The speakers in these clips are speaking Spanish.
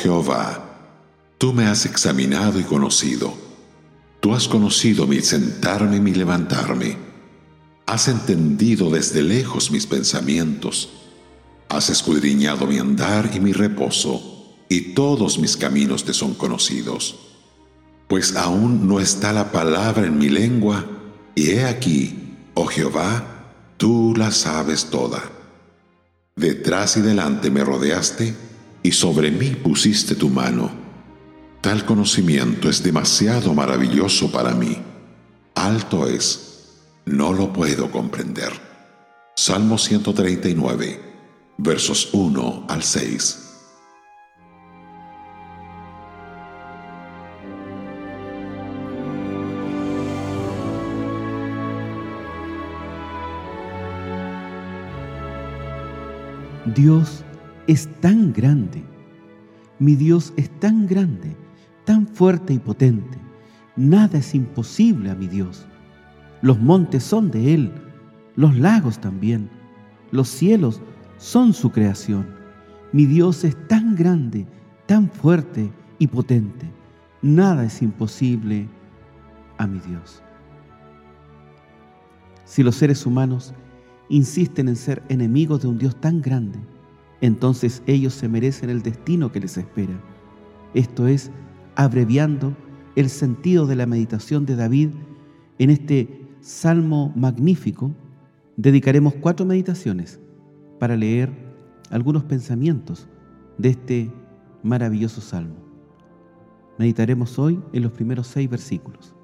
Jehová, tú me has examinado y conocido. Tú has conocido mi sentarme y mi levantarme. Has entendido desde lejos mis pensamientos. Has escudriñado mi andar y mi reposo, y todos mis caminos te son conocidos. Pues aún no está la palabra en mi lengua, y he aquí, oh Jehová, tú la sabes toda. Detrás y delante me rodeaste, y sobre mí pusiste tu mano. Tal conocimiento es demasiado maravilloso para mí. Alto es, no lo puedo comprender. Salmo 139, versos 1 al 6. Dios es tan grande, mi Dios es tan grande, tan fuerte y potente, nada es imposible a mi Dios. Los montes son de Él, los lagos también, los cielos son su creación. Mi Dios es tan grande, tan fuerte y potente, nada es imposible a mi Dios. Si los seres humanos insisten en ser enemigos de un Dios tan grande, entonces ellos se merecen el destino que les espera. Esto es, abreviando el sentido de la meditación de David en este salmo magnífico, dedicaremos cuatro meditaciones para leer algunos pensamientos de este maravilloso salmo. Meditaremos hoy en los primeros seis versículos.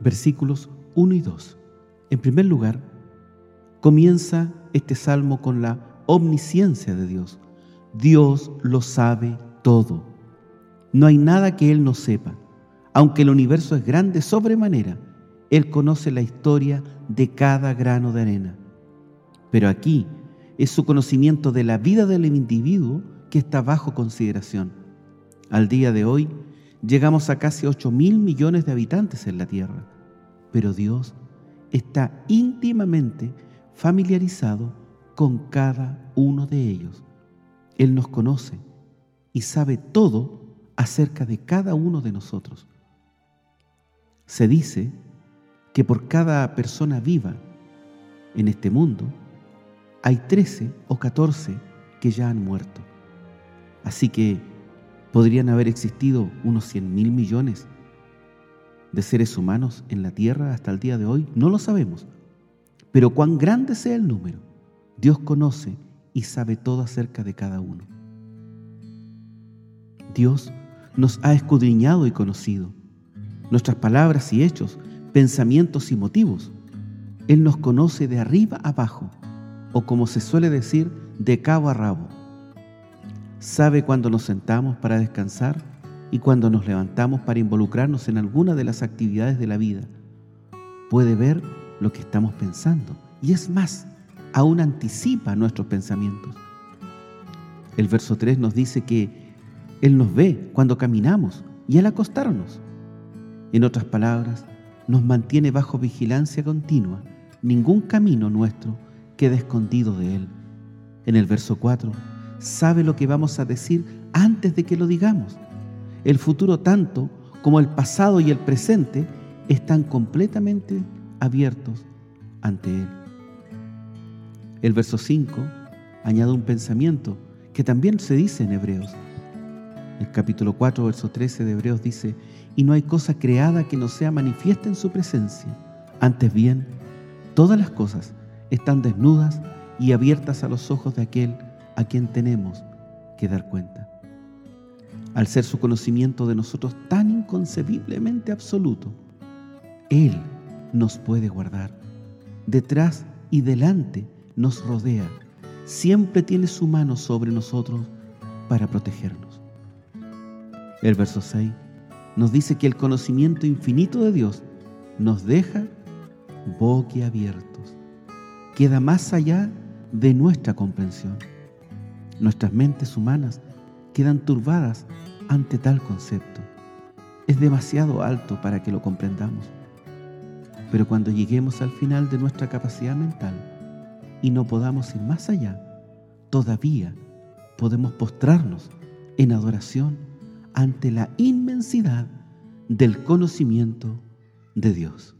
Versículos 1 y 2. En primer lugar, Comienza este salmo con la omnisciencia de Dios. Dios lo sabe todo. No hay nada que Él no sepa. Aunque el universo es grande sobremanera, Él conoce la historia de cada grano de arena. Pero aquí es su conocimiento de la vida del individuo que está bajo consideración. Al día de hoy llegamos a casi 8 mil millones de habitantes en la Tierra, pero Dios está íntimamente familiarizado con cada uno de ellos. Él nos conoce y sabe todo acerca de cada uno de nosotros. Se dice que por cada persona viva en este mundo hay 13 o 14 que ya han muerto. Así que podrían haber existido unos 100 mil millones de seres humanos en la Tierra hasta el día de hoy. No lo sabemos, pero cuán grande sea el número, Dios conoce y sabe todo acerca de cada uno. Dios nos ha escudriñado y conocido, nuestras palabras y hechos, pensamientos y motivos. Él nos conoce de arriba abajo, o como se suele decir, de cabo a rabo. Sabe cuando nos sentamos para descansar y cuando nos levantamos para involucrarnos en alguna de las actividades de la vida. Puede ver lo que estamos pensando. Y es más, aún anticipa nuestros pensamientos. El verso 3 nos dice que Él nos ve cuando caminamos y al acostarnos. En otras palabras, nos mantiene bajo vigilancia continua. Ningún camino nuestro queda escondido de Él. En el verso 4, sabe lo que vamos a decir antes de que lo digamos. El futuro tanto como el pasado y el presente están completamente abiertos ante Él. El verso 5 añade un pensamiento que también se dice en Hebreos. El capítulo 4, verso 13 de Hebreos dice, y no hay cosa creada que no sea manifiesta en su presencia. Antes bien, todas las cosas están desnudas y abiertas a los ojos de aquel a quien tenemos que dar cuenta. Al ser su conocimiento de nosotros tan inconcebiblemente absoluto, Él nos puede guardar. Detrás y delante nos rodea. Siempre tiene su mano sobre nosotros para protegernos. El verso 6 nos dice que el conocimiento infinito de Dios nos deja boquiabiertos. Queda más allá de nuestra comprensión. Nuestras mentes humanas quedan turbadas ante tal concepto. Es demasiado alto para que lo comprendamos. Pero cuando lleguemos al final de nuestra capacidad mental y no podamos ir más allá, todavía podemos postrarnos en adoración ante la inmensidad del conocimiento de Dios.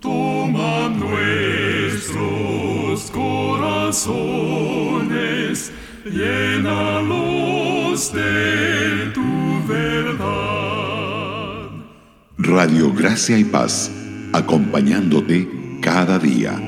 Toma nuestros corazones, llénalos de tu verdad. Radio Gracia y Paz, acompañándote cada día.